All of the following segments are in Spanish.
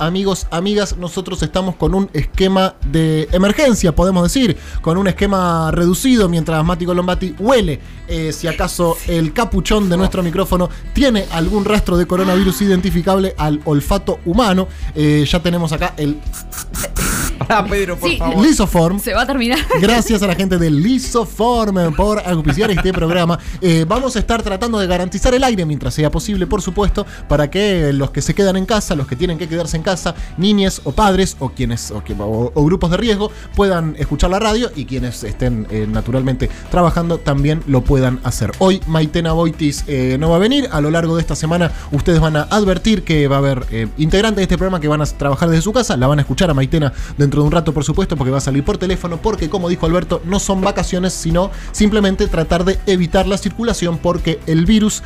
Amigos, amigas, nosotros estamos con un esquema de emergencia, podemos decir, con un esquema reducido mientras Mati Colombati huele eh, si acaso el capuchón de nuestro micrófono tiene algún rastro de coronavirus identificable al olfato humano. Eh, ya tenemos acá el Ah, Pedro, por Sí. favor. Lisoform. Se va a terminar. Gracias a la gente de Lisoform por auspiciar este programa. Eh, vamos a estar tratando de garantizar el aire mientras sea posible, por supuesto, para que los que se quedan en casa, los que tienen que quedarse en casa, niñes o padres o quienes o, grupos de riesgo puedan escuchar la radio y quienes estén eh, naturalmente trabajando también lo puedan hacer. Hoy Maitena Boitis eh, no va a venir. A lo largo de esta semana ustedes van a advertir que va a haber eh, integrantes de este programa que van a trabajar desde su casa. La van a escuchar a Maitena dentro de un rato, por supuesto, porque va a salir por teléfono. Porque, como dijo Alberto, no son vacaciones, sino simplemente tratar de evitar la circulación porque el virus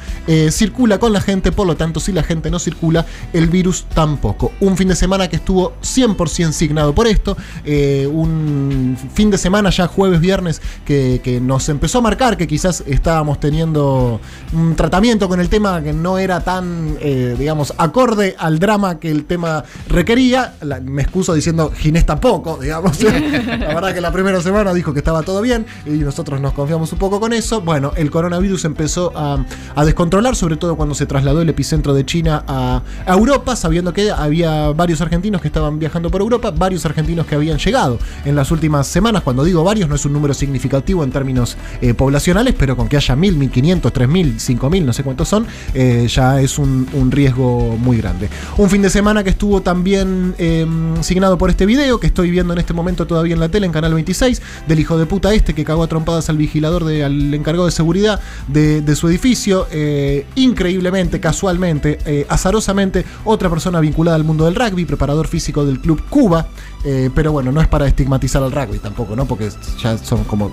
circula con la gente. Por lo tanto, si la gente no circula, el virus tampoco. Fin de semana que estuvo 100% signado por esto. eh, un fin de semana ya jueves, viernes, que, nos empezó a marcar que quizás estábamos teniendo un tratamiento con el tema que no era tan, eh, digamos, acorde al drama que el tema requería. Me excuso diciendo Ginés tampoco, digamos. la verdad que la primera semana dijo que estaba todo bien y nosotros nos confiamos un poco con eso. Bueno, el coronavirus empezó a, descontrolar, sobre todo cuando se trasladó el epicentro de China a Europa, sabiendo que había varios argentinos que estaban viajando por Europa, varios argentinos que habían llegado en las últimas semanas. Cuando digo varios, no es un número significativo en términos eh, poblacionales, pero con que haya mil, mil quinientos, tres mil, cinco mil, no sé cuántos son, eh, ya es un, riesgo muy grande. Un fin de semana que estuvo también eh, signado por este video que estoy viendo en este momento todavía en la tele, en Canal 26, del hijo de puta este que cagó a trompadas al vigilador, de, al encargado de seguridad de, de su edificio. Eh, increíblemente, casualmente, azarosamente, otra persona vinculada al mundo del rugby, preparador físico del club Cuba. Eh, pero bueno, no es para estigmatizar al rugby tampoco, ¿no? Porque ya son como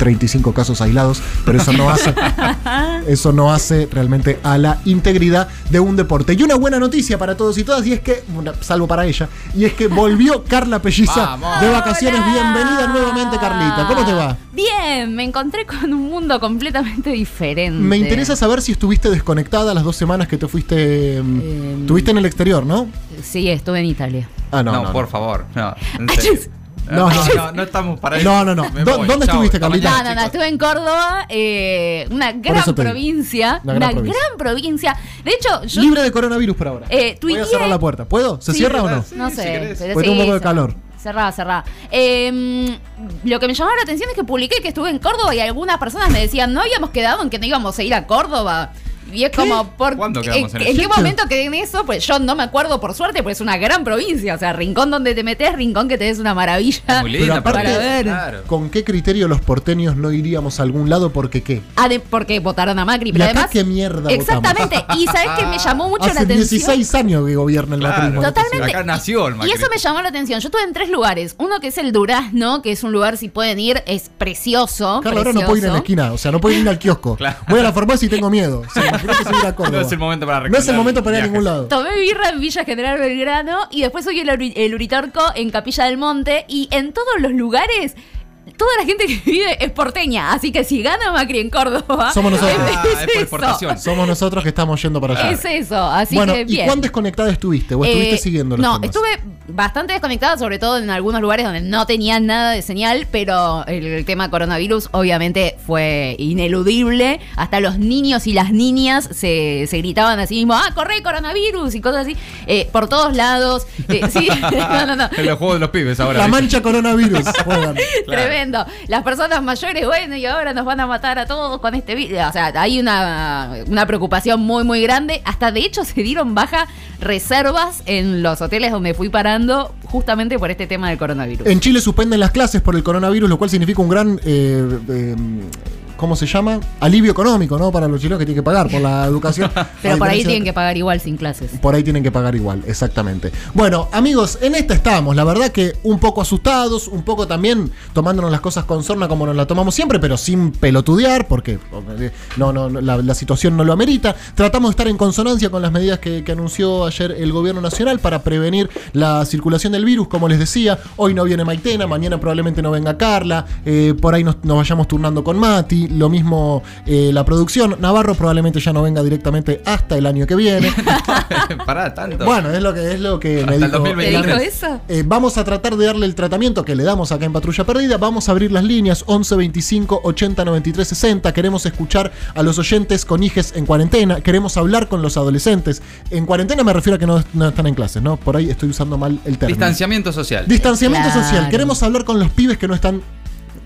35 casos aislados, pero eso no hace eso no hace realmente a la integridad de un deporte. Y una buena noticia para todos y todas, y es que, salvo para ella, y es que volvió Carla Pelliza Vamos. de vacaciones. Hola. Bienvenida nuevamente, Carlita. ¿Cómo te va? Bien, me encontré con un mundo completamente diferente. Me interesa saber si estuviste desconectada las dos semanas que te fuiste. mm, Em. Estuviste en el exterior, ¿no? Sí, estuve en Italia. Ah, no. No, no, por no. favor. No, en serio. No, No, no. no, no estamos para No, no, no. Me ¿Dó- voy. dónde Chao, estuviste, Carlita? No, no, no, estuve en Córdoba, eh, una gran eso provincia. Una Una, gran gran, provincia. De hecho, yo. Libre de coronavirus por ahora. Eh, Voy a cerrar la puerta. ¿Puedo? ¿Se Sí, cierra o no? Sí, No si sé. querés. pero tengo un sí, poco de calor. Cerrá, cerrá. Eh, lo que me llamó la atención es que publiqué que estuve en Córdoba y algunas personas me decían, no habíamos quedado en que no íbamos a ir a Córdoba. Y es como, ¿por ¿Cuándo quedamos en ¿en, eso? qué momento quedé en eso? Pues yo no me acuerdo, por suerte, porque es una gran provincia. O sea, rincón donde te metes, rincón que te des una maravilla. Muy Pero linda, aparte- para ver. Claro. ¿Con qué criterio los porteños no iríamos a algún lado? Porque qué? Ade- porque votaron a Macri, ¿Y pero acá además. qué mierda Exactamente. Y sabes que me llamó mucho la Hace atención. 16 años que gobierna el Claro. macrismo. Totalmente. Acá nació el Y Macri. eso me llamó la atención. Yo estuve en tres lugares. Uno que es el Durazno, que es un lugar, si pueden ir, es precioso. Carla, ahora no puedo ir en la esquina, o sea, no puedo ir al kiosco. Claro. Voy a la farmacia y tengo miedo. O a Córdoba. No es el momento para No es el momento para ir a ningún lado. Tomé birra en Villa General Belgrano y después soy el, el Uritorco en Capilla del Monte. Y en todos los lugares, toda la gente que vive es porteña. Así que si gana Macri en Córdoba, Somos nosotros. Ah, es por exportación. Somos nosotros que estamos yendo para allá. Es eso. Así bueno, que ¿y bien. cuán desconectada estuviste? ¿O estuviste Eh, siguiendo los No, temas? estuve bastante desconectada, sobre todo en algunos lugares donde no tenían nada de señal, pero el, el tema coronavirus obviamente fue ineludible. Hasta los niños y las niñas se, se gritaban así mismo, ah, corre coronavirus y cosas así, eh, por todos lados. Eh, sí, no, no, no. En los juegos de los pibes ahora. La mancha coronavirus. juegan. Las personas mayores, bueno, y ahora nos van a matar a todos con este video. O sea, hay una, una preocupación muy, muy grande. Hasta de hecho se dieron baja reservas en los hoteles donde fui parando justamente por este tema del coronavirus. En Chile suspenden las clases por el coronavirus, lo cual significa un gran. eh, eh, ¿Cómo se llama? Alivio económico, ¿no? Para los chilenos que tienen que pagar por la educación. Pero por ahí tienen que pagar igual sin clases. Por ahí tienen que pagar igual, exactamente. Bueno, amigos, en esta estamos. La verdad que un poco asustados, un poco también tomándonos las cosas con sorna como nos la tomamos siempre, pero sin pelotudear, porque eh, no, no, no, la, la situación no lo amerita. Tratamos de estar en consonancia con las medidas que, que anunció ayer el gobierno nacional para prevenir la circulación del virus, como les decía. Hoy no viene Maitena, mañana probablemente no venga Carla, eh, por ahí nos, nos vayamos turnando con Mati. Lo mismo eh, la producción. Navarro probablemente ya no venga directamente hasta el año que viene. Pará, tanto. bueno, es lo que, es lo que me Hasta el dijo. 2023. ¿Te dijo eso? Eh, vamos a tratar de darle el tratamiento que le damos acá en Patrulla Perdida. Vamos a abrir las líneas 11 25 80 93 60. Queremos escuchar a los oyentes con hijes en cuarentena. Queremos hablar con los adolescentes. En cuarentena me refiero a que no, no están en clases, ¿no? Por ahí estoy usando mal el término. Distanciamiento social. Distanciamiento Claro. social. Queremos hablar con los pibes que no están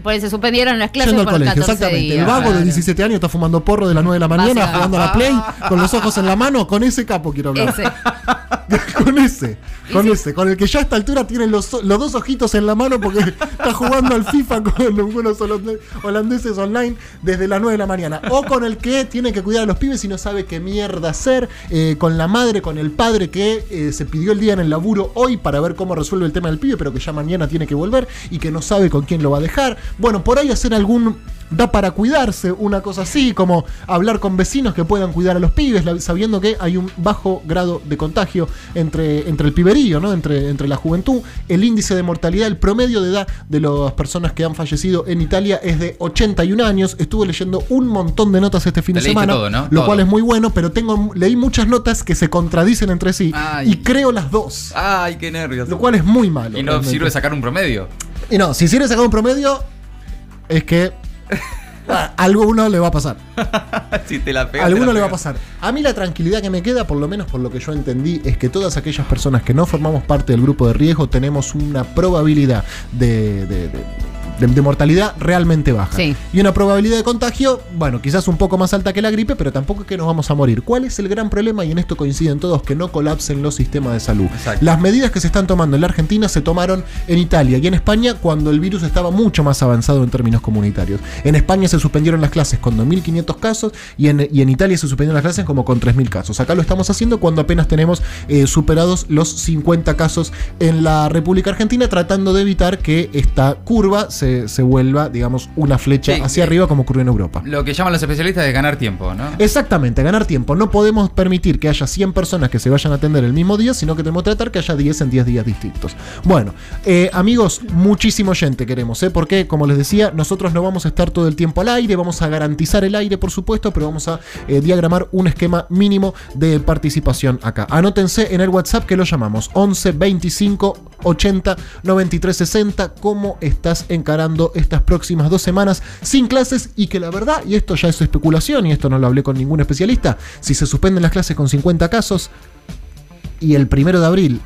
Pues se suspendieron las clases yendo al colegio. 14 Exactamente. días. El vago de Claro. 17 años está fumando porro de las 9 de la mañana, jugando a la Play, con los ojos en la mano. Con ese capo quiero hablar. Ese. con ese, con ese, con el que ya a esta altura tiene los, los dos ojitos en la mano porque está jugando al FIFA con unos holande- holandeses online desde las 9 de la mañana. O con el que tiene que cuidar a los pibes y no sabe qué mierda hacer. eh, con la madre, con el padre que eh, se pidió el día en el laburo hoy para ver cómo resuelve el tema del pibe, pero que ya mañana tiene que volver y que no sabe con quién lo va a dejar. Bueno, por ahí hacer algún da para cuidarse, una cosa así, como hablar con vecinos que puedan cuidar a los pibes, sabiendo que hay un bajo grado de contagio entre, entre el piberío, ¿no? entre, entre la juventud. El índice de mortalidad, el promedio de edad de las personas que han fallecido en Italia es de 81 años. Estuve leyendo un montón de notas este fin Te de semana, todo, ¿no? lo Todo. cual es muy bueno, pero tengo leí muchas notas que se contradicen entre sí Ay. y creo las dos. Ay, qué nervios. Lo cual es muy malo. y no realmente. sirve sacar un promedio. Y no, si sirve sacar un promedio, es que a alguno le va a pasar. si te la alguno te la le va a pasar. A mí la tranquilidad que me queda, por lo menos por lo que yo entendí, es que todas aquellas personas que no formamos parte del grupo de riesgo tenemos una probabilidad de, de- de- de- de mortalidad realmente baja. Sí. Y una probabilidad de contagio, bueno, quizás un poco más alta que la gripe, pero tampoco es que nos vamos a morir. ¿Cuál es el gran problema? Y en esto coinciden todos, que no colapsen los sistemas de salud. Exacto. Las medidas que se están tomando en la Argentina se tomaron en Italia y en España cuando el virus estaba mucho más avanzado en términos comunitarios. En España se suspendieron las clases con 2.500 casos y en, y en Italia se suspendieron las clases como con 3.000 casos. Acá lo estamos haciendo cuando apenas tenemos eh, superados los 50 casos en la República Argentina, tratando de evitar que esta curva se, se vuelva, digamos, una flecha Sí, hacia eh, arriba como ocurrió en Europa. Lo que llaman los especialistas es ganar tiempo, ¿no? Exactamente, ganar tiempo. No podemos permitir que haya 100 personas que se vayan a atender el mismo día, sino que tenemos que tratar que haya 10 en 10 días distintos. Bueno, eh, amigos, muchísimo gente queremos, ¿eh? Porque, como les decía, nosotros no vamos a estar todo el tiempo al aire, vamos a garantizar el aire, por supuesto, pero vamos a eh, diagramar un esquema mínimo de participación acá. Anótense en el WhatsApp que lo llamamos 11 25 80 93 60. ¿Cómo estás estas próximas dos semanas sin clases? Y que la verdad, y esto ya es especulación, y esto no lo hablé con ningún especialista, si se suspenden las clases con 50 casos y el primero de abril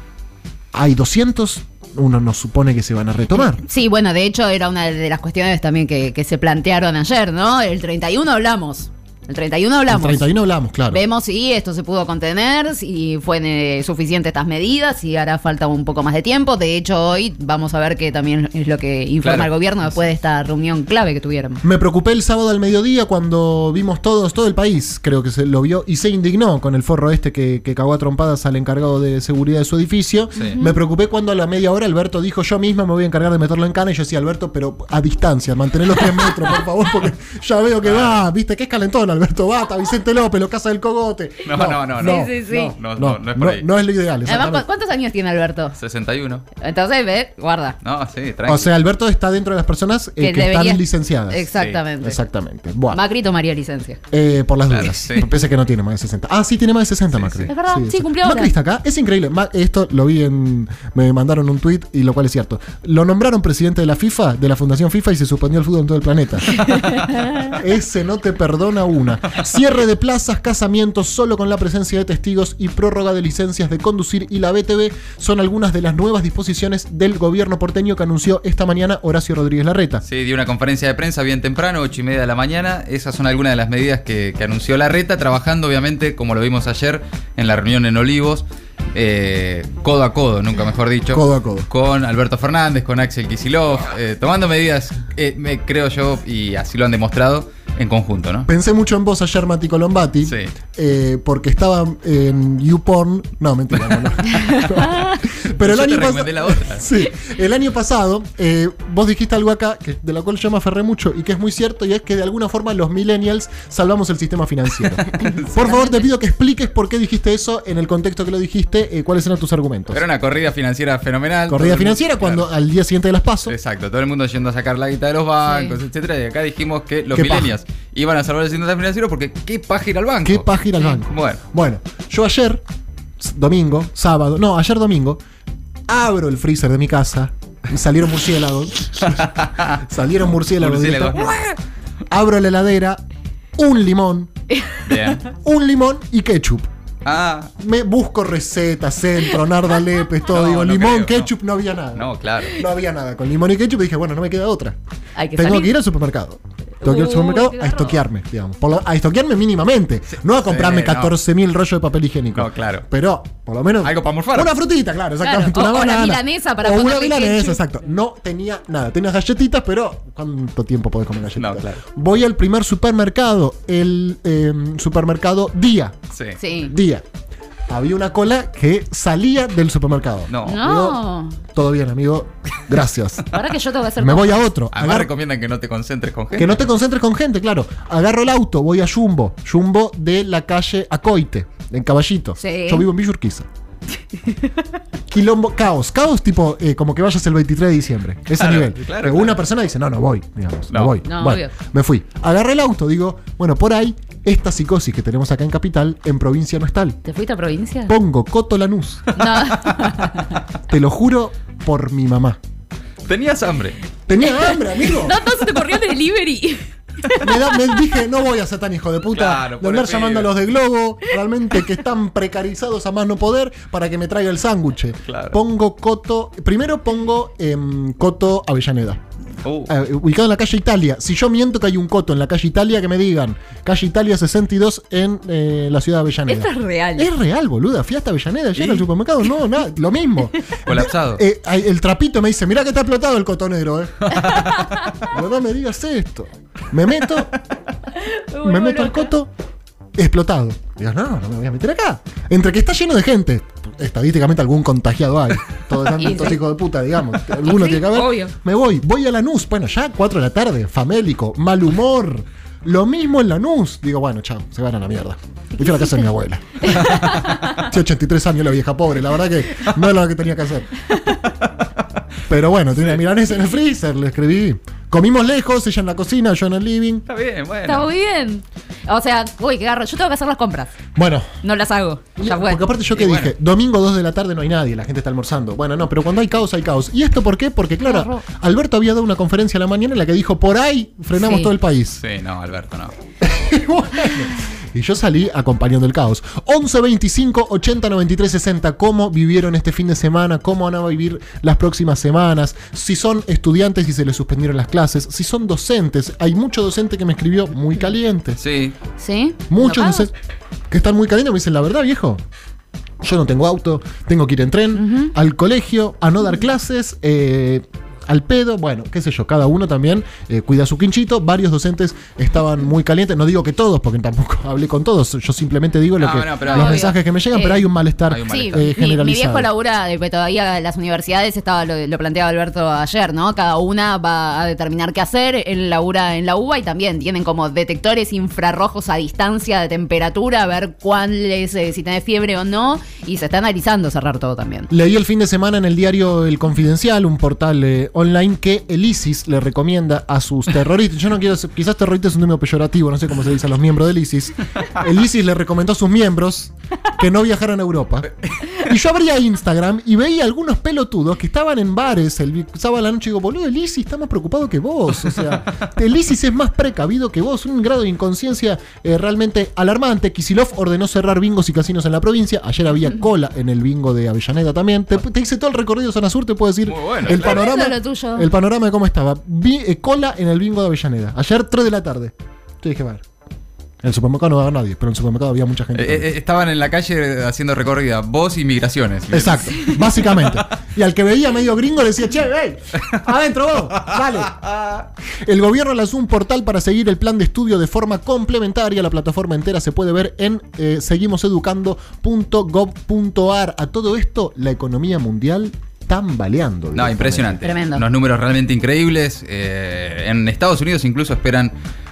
hay 200, uno no supone que se van a retomar. Sí, bueno, de hecho era una de las cuestiones también que se plantearon ayer, ¿no? El 31 hablamos. El 31 El hablamos. 31 hablamos, claro. Vemos si esto se pudo contener, si fueron eh, suficientes estas medidas, si hará falta un poco más de tiempo. De hecho, hoy vamos a ver que también es lo que informa Claro. el gobierno después de esta reunión clave que tuvieron. Me preocupé el sábado al mediodía cuando vimos todos, todo el país, creo que se lo vio, y se indignó con el forro este que, que cagó a trompadas al encargado de seguridad de su edificio. Sí. Me preocupé cuando a la media hora Alberto dijo, yo misma me voy a encargar de meterlo en cana, y yo decía, Alberto, pero a distancia, mantener los tres metros, por favor, porque ya veo que va, viste, que es calentón, Alberto, bata, Vicente López, lo casa del cogote. No, no, no, no. Sí, sí, sí. No, no, no es por ahí. no es lo ideal, Además, ¿cu- exactamente. ¿cuántos años tiene Alberto? 61. Entonces, ve, guarda. No, sí, tranquilo. O sea, Alberto está dentro de las personas eh, que, debería- están licenciadas. Exactamente. Exactamente. Bueno. Macri tomaría licencia. Eh, por las Claro, dudas. sí. Pese que no tiene más de 60. Ah, sí, tiene más de 60 Sí, Macri. sí. Es verdad, sí, cumplió ahora. Macri está acá. Es increíble. Ma- Esto lo vi en. Me mandaron un tweet y lo cual es cierto. Lo nombraron presidente de la FIFA, de la Fundación FIFA, y se suspendió el fútbol en todo el planeta. Ese no te perdona Cierre de plazas, casamientos solo con la presencia de testigos y prórroga de licencias de conducir y la BTV son algunas de las nuevas disposiciones del gobierno porteño que anunció esta mañana Horacio Rodríguez Larreta. Sí, dio una conferencia de prensa bien temprano, ocho y media de la mañana. Esas son algunas de las medidas que, que anunció Larreta, trabajando obviamente, como lo vimos ayer en la reunión en Olivos, eh, codo a codo, nunca mejor dicho. Codo a codo. Con Alberto Fernández, con Axel Kisilov, eh, tomando medidas, eh, me, creo yo, y así lo han demostrado, en conjunto, ¿no? Pensé mucho en vos ayer, Mati Colombati. Sí. Eh, porque estaba en YouPorn. No, mentira, no, no. Pero el Yo te año recomendé la pasado. otra. Sí, el año pasado, eh, vos dijiste algo acá que, de la cual yo me aferré mucho y que es muy cierto, y es que de alguna forma los millennials salvamos el sistema financiero. por favor, te pido que expliques por qué dijiste eso en el contexto que lo dijiste, eh, cuáles eran tus argumentos. Era una corrida financiera fenomenal. Corrida el mundo- financiera cuando Claro. al día siguiente de las paso. Exacto, todo el mundo yendo a sacar la guita de los bancos, Sí. etcétera. Y acá dijimos que los millennials iban a salvar el sistema financiero porque qué paja ir al banco. ¿Qué paja ir al banco? Bueno. Bueno, yo ayer, domingo, sábado, no, ayer domingo, abro el freezer de mi casa y salieron murciélagos. salieron murciélagos. Murciélagos. Abro la heladera, un limón, Bien. un limón y ketchup. Ah, Me busco recetas, centro, narda lepes, todo. No, digo, no limón, creo, ketchup, no. había nada. no, claro. No había nada. Con limón y ketchup dije, bueno, no me queda otra. Hay que Tengo salir. que ir al supermercado. Tengo que ir al Uy, supermercado a estoquearme, digamos. Por lo- a estoquearme mínimamente. no a comprarme Sí, no. 14.000 rollos de papel higiénico. No, claro. Pero, por lo menos. Algo para morfar. Una frutita, claro, exactamente. Claro, Una o- o la milanesa para O una milanesa, exacto. No tenía nada. Tenía galletitas, pero ¿cuánto tiempo podés comer galletitas? No, claro. Voy al primer supermercado, el eh, supermercado Día. Sí. Sí. Día. Había una cola que salía del supermercado. No. No. Todo bien, amigo. Gracias. Ahora que yo tengo que hacer Me voy a otro. Además Agar- recomiendan que no te concentres con gente. que no te concentres con gente, claro. Agarro el auto, voy a Jumbo. Jumbo de la calle Acoite, en Caballito. Sí. Yo vivo en Villa Urquiza. Quilombo, caos. Caos tipo eh, como que vayas el 23 de diciembre. Ese Claro, nivel. claro, Pero claro. una persona dice, no, no voy, digamos. No, No. voy. No, Bueno, obvio. me fui. Agarré el auto, digo, bueno, por ahí, esta psicosis que tenemos acá en Capital, en provincia no es tal. ¿Te fuiste a provincia? Pongo Coto Lanús. No. Te lo juro por mi mamá. Tenías hambre. Tenía hambre, amigo. No, no se te corrió el delivery. Me, da- me dije, no voy a ser tan hijo de puta Claro, de andar llamando a los de Globo, realmente que están precarizados a más no poder, para que me traiga el sándwich. Claro. Pongo Coto, primero pongo em, Coto Avellaneda. Uh, eh, ubicado en la calle Italia. Si yo miento que hay un coto en la calle Italia, que me digan. Calle Italia 62 en eh, la ciudad de Avellaneda. Esto es real. Es real, boluda. Fui hasta Avellaneda ayer ¿Y? al supermercado. No, nada, lo mismo. Colapsado. Eh, hay- el trapito me dice, mirá que está explotado el cotonero, eh. No me digas esto. Me meto, me meto al coto, explotado. Digo, no, no me voy a meter acá. Entre que está lleno de gente, estadísticamente algún contagiado hay. Todos tantos sí. hijos de puta, digamos. Alguno Sí, tiene que haber. obvio. Me voy, voy a Lanús. Bueno, ya 4 de la tarde, famélico, mal humor. Lo mismo en Lanús. Digo, bueno, chao, se van a la mierda. Y fui a la casa de mi abuela. Tiene 83 años la vieja pobre, la verdad que no es lo que tenía que hacer. Pero bueno, tenía milanesa en el freezer, le escribí. Comimos lejos, ella en la cocina, yo en el living. está bien, bueno. Está muy bien. O sea, uy, qué garro. Yo tengo que hacer las compras. Bueno, No las hago. Ya fue. porque aparte yo que bueno. dije, domingo 2 de la tarde no hay nadie, la gente está almorzando. Bueno, no, pero cuando hay caos hay caos. ¿Y esto por qué? Porque claro. Alberto había dado una conferencia a la mañana en la que dijo, por ahí frenamos Sí. todo el país. Sí, no, Alberto, no. Y bueno, y yo salí acompañando el caos. 11 25 80 93 60. ¿Cómo vivieron este fin de semana? ¿Cómo van a vivir las próximas semanas? Si son estudiantes y se les suspendieron las clases. Si son docentes. Hay mucho docente que me escribió muy caliente. Sí. ¿Sí? Muchos docentes que están muy calientes me dicen, la verdad, viejo. Yo no tengo auto, tengo que ir en tren, al colegio, a no dar clases, eh, al pedo, bueno, qué sé yo, cada uno también eh, cuida su quinchito. Varios docentes estaban muy calientes, no digo que todos, porque tampoco hablé con todos, yo simplemente digo lo No, que, no, pero los obvio. mensajes que me llegan, Eh, pero hay un malestar, hay un Sí, malestar. eh, mi, mi generalizado. viejo labura de que todavía las universidades estaba lo, lo planteaba Alberto ayer, ¿no? Cada una va a determinar qué hacer. Él labura en la UBA y también tienen como detectores infrarrojos a distancia de temperatura, a ver cuál es, eh, si tenés fiebre o no. Y se está analizando cerrar todo también. Leí el fin de semana en el diario El Confidencial, un portal eh, online, que el ISIS le recomienda a sus terroristas. Yo no quiero, ser- quizás terrorista es un término peyorativo, no sé cómo se dice a los miembros del ISIS. El ISIS le recomendó a sus miembros que no viajaran a Europa. Y yo abría Instagram y veía algunos pelotudos que estaban en bares el sábado a la noche y digo, boludo, el ISIS está más preocupado que vos. O sea, el ISIS es más precavido que vos. Un grado de inconsciencia eh, realmente alarmante. Kisilov ordenó cerrar bingos y casinos en la provincia. Ayer había cola en el bingo de Avellaneda también. Te, te hice todo el recorrido zona sur, te puedo decir bueno, el, claro. panorama, lo tuyo. el panorama de cómo estaba. Vi eh, cola en el bingo de Avellaneda. Ayer 3 de la tarde. Yo dije, bueno. En el supermercado no había nadie, pero en el supermercado había mucha gente. Eh, eh, estaban en la calle haciendo recorrida, vos y migraciones. Exacto, básicamente. Y al que veía medio gringo le decía, che, hey, adentro vos, dale. El gobierno lanzó un portal para seguir el plan de estudio de forma complementaria. La plataforma entera se puede ver en eh, seguimoseducando.gov.ar. A todo esto, la economía mundial tambaleando. No, impresionante. Tremendo. Unos números realmente increíbles. Eh, en Estados Unidos incluso esperan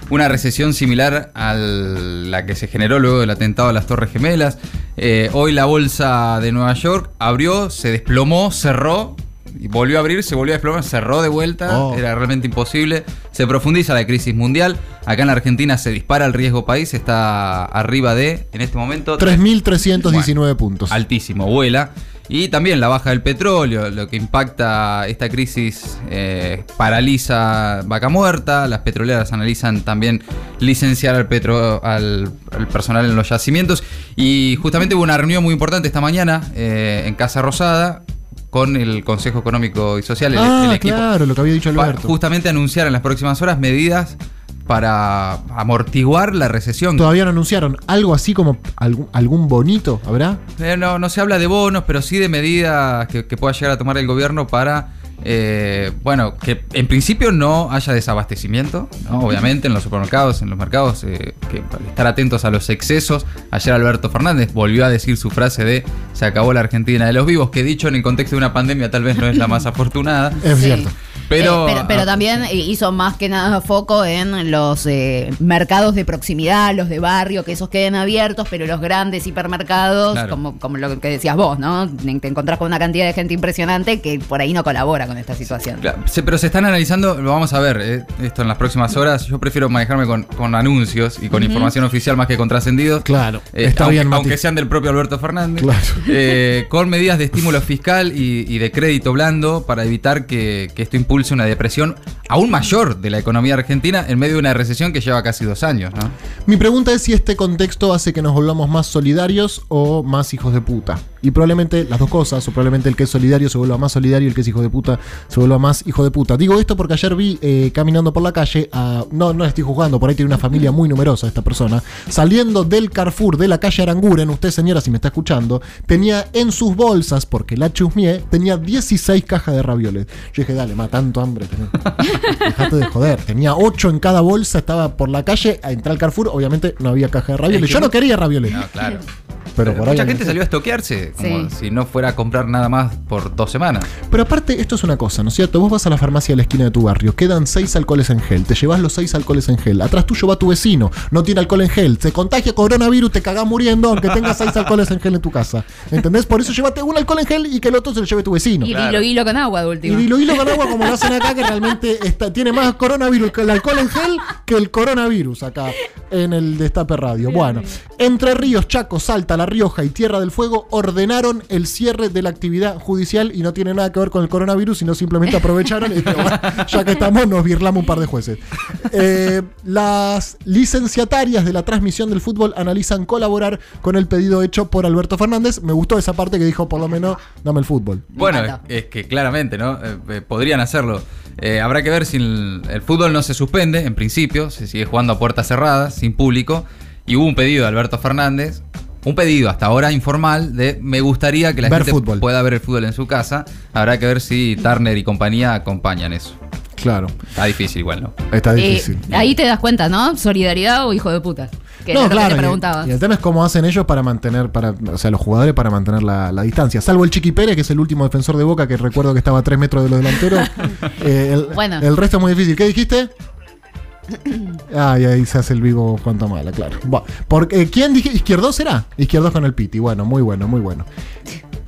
una recesión similar a la que se generó luego del atentado a las Torres Gemelas. Eh, hoy la bolsa de Nueva York abrió, se desplomó, cerró. Y volvió a abrir, se volvió a desplomar, cerró de vuelta, Oh. era realmente imposible. Se profundiza la crisis mundial. Acá en la Argentina se dispara el riesgo país, está arriba de, en este momento, 3.319 puntos. altísimo, vuela. Y también la baja del petróleo, lo que impacta esta crisis eh, paraliza vaca muerta. Las petroleras analizan también licenciar al, petro, al, al personal en los yacimientos. Y justamente hubo una reunión muy importante esta mañana eh, en Casa Rosada con el Consejo Económico y Social, el, ah, el equipo, claro, lo que había dicho para Alberto. justamente anunciar en las próximas horas medidas para amortiguar la recesión. Todavía no anunciaron algo así como algún, algún bonito, ¿habrá? Eh, no, no se habla de bonos, pero sí de medidas que, que pueda llegar a tomar el gobierno para, eh, bueno, que en principio no haya desabastecimiento, ¿no? obviamente en los supermercados, en los mercados, eh, que estar atentos a los excesos. Ayer Alberto Fernández volvió a decir su frase de se acabó la Argentina de los vivos, que dicho en el contexto de una pandemia tal vez no es la más afortunada. Es Sí. cierto. Pero- Eh, pero, pero también eh, hizo más que nada foco en los eh, mercados de proximidad, los de barrio, que esos queden abiertos, pero los grandes hipermercados, Claro. como, como lo que decías vos, ¿no? Te encontrás con una cantidad de gente impresionante que por ahí no colabora con esta situación. Claro, pero se están analizando, lo vamos a ver, eh, esto en las próximas horas. Yo prefiero manejarme con, con anuncios y con información oficial más que con trascendidos. Claro, Eh, está aunque, bien, Mati. aunque sean del propio Alberto Fernández. Claro. Eh, con medidas de estímulo fiscal y, y de crédito blando para evitar que, que esto impulse una depresión aún mayor de la economía argentina en medio de una recesión que lleva casi dos años. Mi pregunta es si este contexto hace que nos volvamos más solidarios o más hijos de puta. Y probablemente las dos cosas, o probablemente el que es solidario se vuelva más solidario y el que es hijo de puta se vuelva más hijo de puta. Digo esto porque ayer vi eh, caminando por la calle, a, no, no estoy juzgando, por ahí tiene una familia muy numerosa esta persona, saliendo del Carrefour de la calle Aranguren, usted señora si me está escuchando, tenía en sus bolsas, porque la chusmié, tenía 16 cajas de ravioles. Yo dije, dale, ma, tanto hambre tenés. Dejate de joder. Tenía 8 en cada bolsa, estaba por la calle, entré al Carrefour, obviamente no había caja de ravioles. Yo no quería ravioles. No, claro. Pero por ahí mucha gente salió a estoquearse, como Sí. si no fuera a comprar nada más por dos semanas. Pero aparte, esto es una cosa, ¿no es cierto? Vos vas a la farmacia de la esquina de tu barrio, quedan seis alcoholes en gel, te llevas los seis alcoholes en gel, atrás tuyo va tu vecino, no tiene alcohol en gel, se contagia coronavirus, te cagás muriendo aunque tengas seis alcoholes en gel en tu casa. ¿Entendés? Por eso llévate un alcohol en gel y que el otro se lo lleve tu vecino. Y Claro. hilo hilo con agua de Y último. dilo hilo con agua como lo hacen acá, que realmente está- tiene más coronavirus que el alcohol en gel que el coronavirus acá en el Destape Radio. Bueno, Entre Ríos, Chaco, Salta, La Rioja y Tierra del Fuego ordenaron el cierre de la actividad judicial y no tiene nada que ver con el coronavirus, sino simplemente aprovecharon y dijeron, "Bueno, ya que estamos, nos birlamos un par de jueces. Eh, las licenciatarias de la transmisión del fútbol analizan colaborar con el pedido hecho por Alberto Fernández. Me gustó esa parte que dijo, por lo menos, dame el fútbol. Bueno, es, que claramente, ¿no? Eh, eh, podrían hacerlo. Eh, habrá que ver si el, el fútbol no se suspende, en principio, se sigue jugando a puertas cerradas, sin público. Y hubo un pedido de Alberto Fernández, un pedido hasta ahora informal de me gustaría que la Ver gente fútbol. pueda ver el fútbol en su casa. Habrá que ver si Turner y compañía acompañan eso. Claro, Está difícil igual, ¿no? está Eh, difícil. ahí te das cuenta, ¿no? Solidaridad o hijo de puta. Que no, claro. que te preguntabas. Y, el tema es cómo hacen ellos para mantener, para, o sea, los jugadores para mantener la, la distancia. Salvo el Chiqui Pérez, que es el último defensor de Boca, que recuerdo que estaba a 3 metros de los delanteros. Eh, el, Bueno. el resto es muy difícil. ¿Qué dijiste? Ay, ahí se hace el vivo Juan Tomala, claro. Bueno, porque, ¿Quién dije? ¿Izquierdos será? Izquierdos con el Piti. Bueno, muy bueno, muy bueno.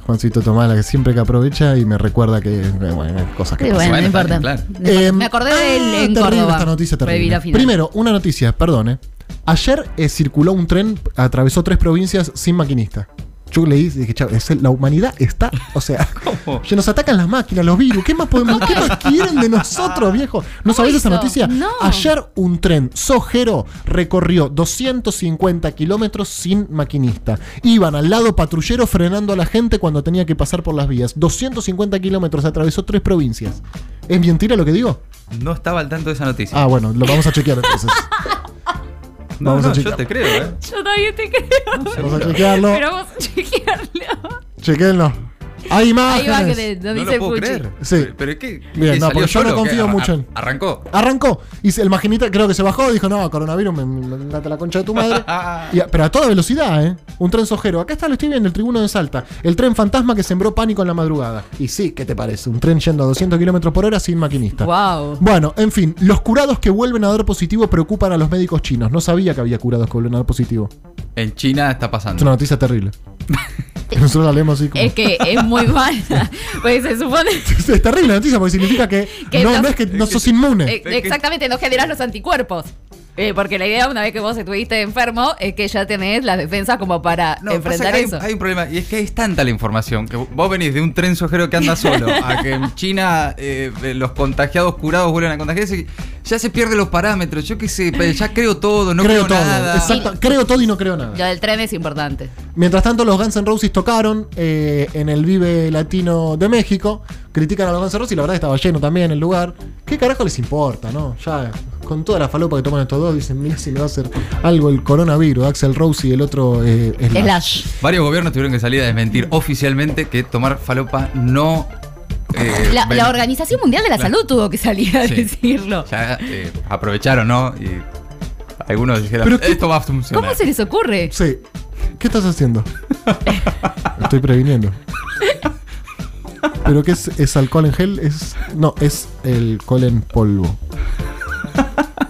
Juancito Tomala, que siempre que aprovecha y me recuerda que, eh, bueno, cosas que Sí, pasan. bueno, no importa. claro. Eh, Me acordé de él ah, en terrible Córdoba. esta noticia Reví terrible. la final. Primero, una noticia, perdón. eh. Ayer eh, circuló un tren, atravesó tres provincias sin maquinista. Yo leí y dije, chao, es el- la humanidad está, o sea, ¿Cómo? ya nos atacan las máquinas, los virus, ¿qué más podemos, qué más quieren de nosotros, viejo? ¿No ¿Cómo sabés esa noticia? No. Ayer un tren sojero recorrió 250 kilómetros sin maquinista. Iban al lado patrullero frenando a la gente cuando tenía que pasar por las vías. 250 kilómetros, atravesó tres provincias. ¿Es mentira lo que digo? No estaba al tanto de esa noticia. Ah, bueno, lo vamos a chequear entonces. No, Vamos no, a yo te creo, ¿eh? Yo también te creo. Vamos a chequearlo. Pero vamos a chequearlo. Chequenlo. Hay Ahí imágenes. va que te- lo No dice lo puedo creer. Sí. ¿Pero qué? Bien, ¿Qué, no, porque yo no confío Ar- mucho en- Arrancó. Arrancó. Y el maquinita creo que se bajó. Dijo, no, coronavirus, me, me, me encanta la concha de tu madre. Y pero a toda velocidad, ¿eh? Un tren sojero. Acá está, lo estoy viendo, el tribuno de Salta. El tren fantasma que sembró pánico en la madrugada. Y sí, ¿qué te parece? Un tren yendo a 200 kilómetros por hora sin maquinista. Wow. Bueno, en fin, los curados que vuelven a dar positivo preocupan a los médicos chinos. No sabía que había curados que vuelven a dar positivo. En China está Es pasando. una noticia terrible. Nosotros la leemos así como. Es que es muy mala. Pues se supone. Es terrible la noticia porque significa que, Que no, no- no es que no sos inmune. Eh, exactamente, no generas los anticuerpos. Eh, porque la idea, una vez que vos estuviste enfermo, es que ya tenés las defensas como para No, enfrentar pasa que hay, eso. hay un problema, y es que es tanta la información que vos venís de un tren sojero que anda solo a que en China eh, los contagiados curados vuelven a contagiarse. y Ya se pierden los parámetros. Yo qué sé, pero ya creo todo, no creo, creo todo. nada. Exacto. Creo todo y no creo nada. Lo del tren es importante. Mientras tanto, los Guns N' Roses tocaron eh, en el Vive Latino de México. Critican a los Guns N' Roses y la verdad estaba lleno también el lugar. ¿Qué carajo les importa, no? Ya, con toda la falopa que toman estos dos, dicen, mira si le va a hacer algo el coronavirus. Axel Rose y el otro eh, Slash. Slash. Varios gobiernos tuvieron que salir a desmentir oficialmente que tomar falopa no. Eh, La, ven- la Organización Mundial de la. Salud tuvo que salir a Sí. decirlo. Ya eh, aprovecharon, ¿no? Y algunos dijeron, Pero qué- esto va a funcionar. ¿Cómo se les ocurre? Sí. ¿Qué estás haciendo? Estoy previniendo. ¿Pero qué es? ¿Es alcohol en gel? Es, no, es el alcohol en polvo.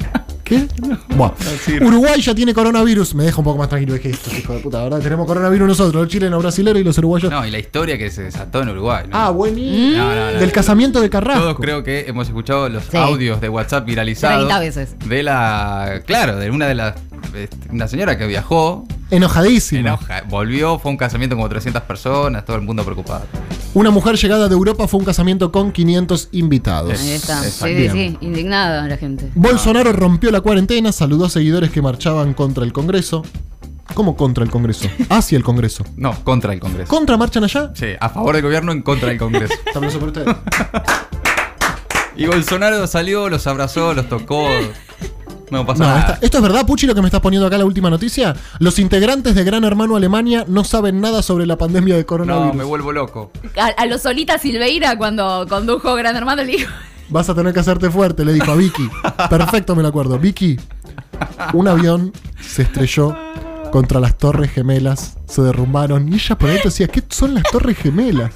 Uruguay ya tiene coronavirus. Me deja un poco más tranquilo. Es que estos hijos de puta, ¿verdad? Tenemos coronavirus nosotros, los chilenos, brasileños y los uruguayos. No, y la historia que se desató en Uruguay. ¿no? Ah, buenísimo. No, no, no. Del casamiento de Carrasco. Todos creo que hemos escuchado los Sí. audios de WhatsApp viralizados. 30 veces. De la. Claro, de una de las. Este, Una señora que viajó, Enojadísima. enoja, volvió, fue un casamiento con 300 personas, todo el mundo preocupado. Una mujer llegada de Europa fue un casamiento con 500 invitados. Ahí está. Sí, sí, sí. Indignada la gente. Bolsonaro rompió la cuarentena, saludó a seguidores que marchaban contra el Congreso. ¿Cómo contra el Congreso? Hacia el Congreso. No, contra el Congreso. ¿Contra marchan allá? Sí, a favor del gobierno, en contra del Congreso. Aplauso por ustedes. y Bolsonaro salió, los abrazó, los tocó. No pasa No, nada. esta- esto es verdad, Puchi, lo que me estás poniendo acá la última noticia. Los integrantes de Gran Hermano Alemania no saben nada sobre la pandemia de coronavirus. No, me vuelvo loco. A, a los Solita Silveira, cuando condujo Gran Hermano, le dijo: Vas a tener que hacerte fuerte, le dijo a Vicky. Perfecto, me lo acuerdo. Vicky, un avión se estrelló contra las torres gemelas, se derrumbaron. Y ella por ahí decía, ¿qué son las torres gemelas?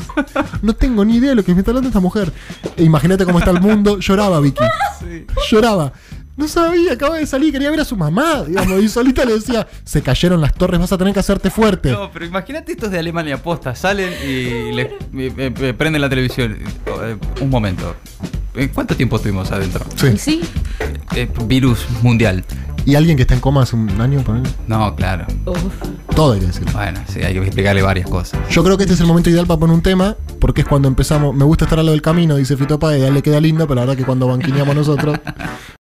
No tengo ni idea de lo que me está hablando esta mujer. E imagínate cómo está el mundo. Lloraba Vicky. Lloraba. No sabía, acaba de salir, quería ver a su mamá, digamos, y solita le decía, se cayeron las torres, vas a tener que hacerte fuerte. No, pero imagínate estos de Alemania posta, salen y le, me- me- me prenden la televisión. Eh, Un momento. ¿En ¿Cuánto tiempo estuvimos adentro? Sí. Sí. Eh, virus mundial. Y alguien que está en coma hace un año, ponele. No, claro. Uf. todo hay que decirlo. Bueno, sí, hay que explicarle varias cosas. Yo creo que este es el momento ideal para poner un tema, porque es cuando empezamos. Me gusta estar a lo del camino, dice Fito Páez, a él le queda lindo, pero la verdad que cuando banquineamos nosotros.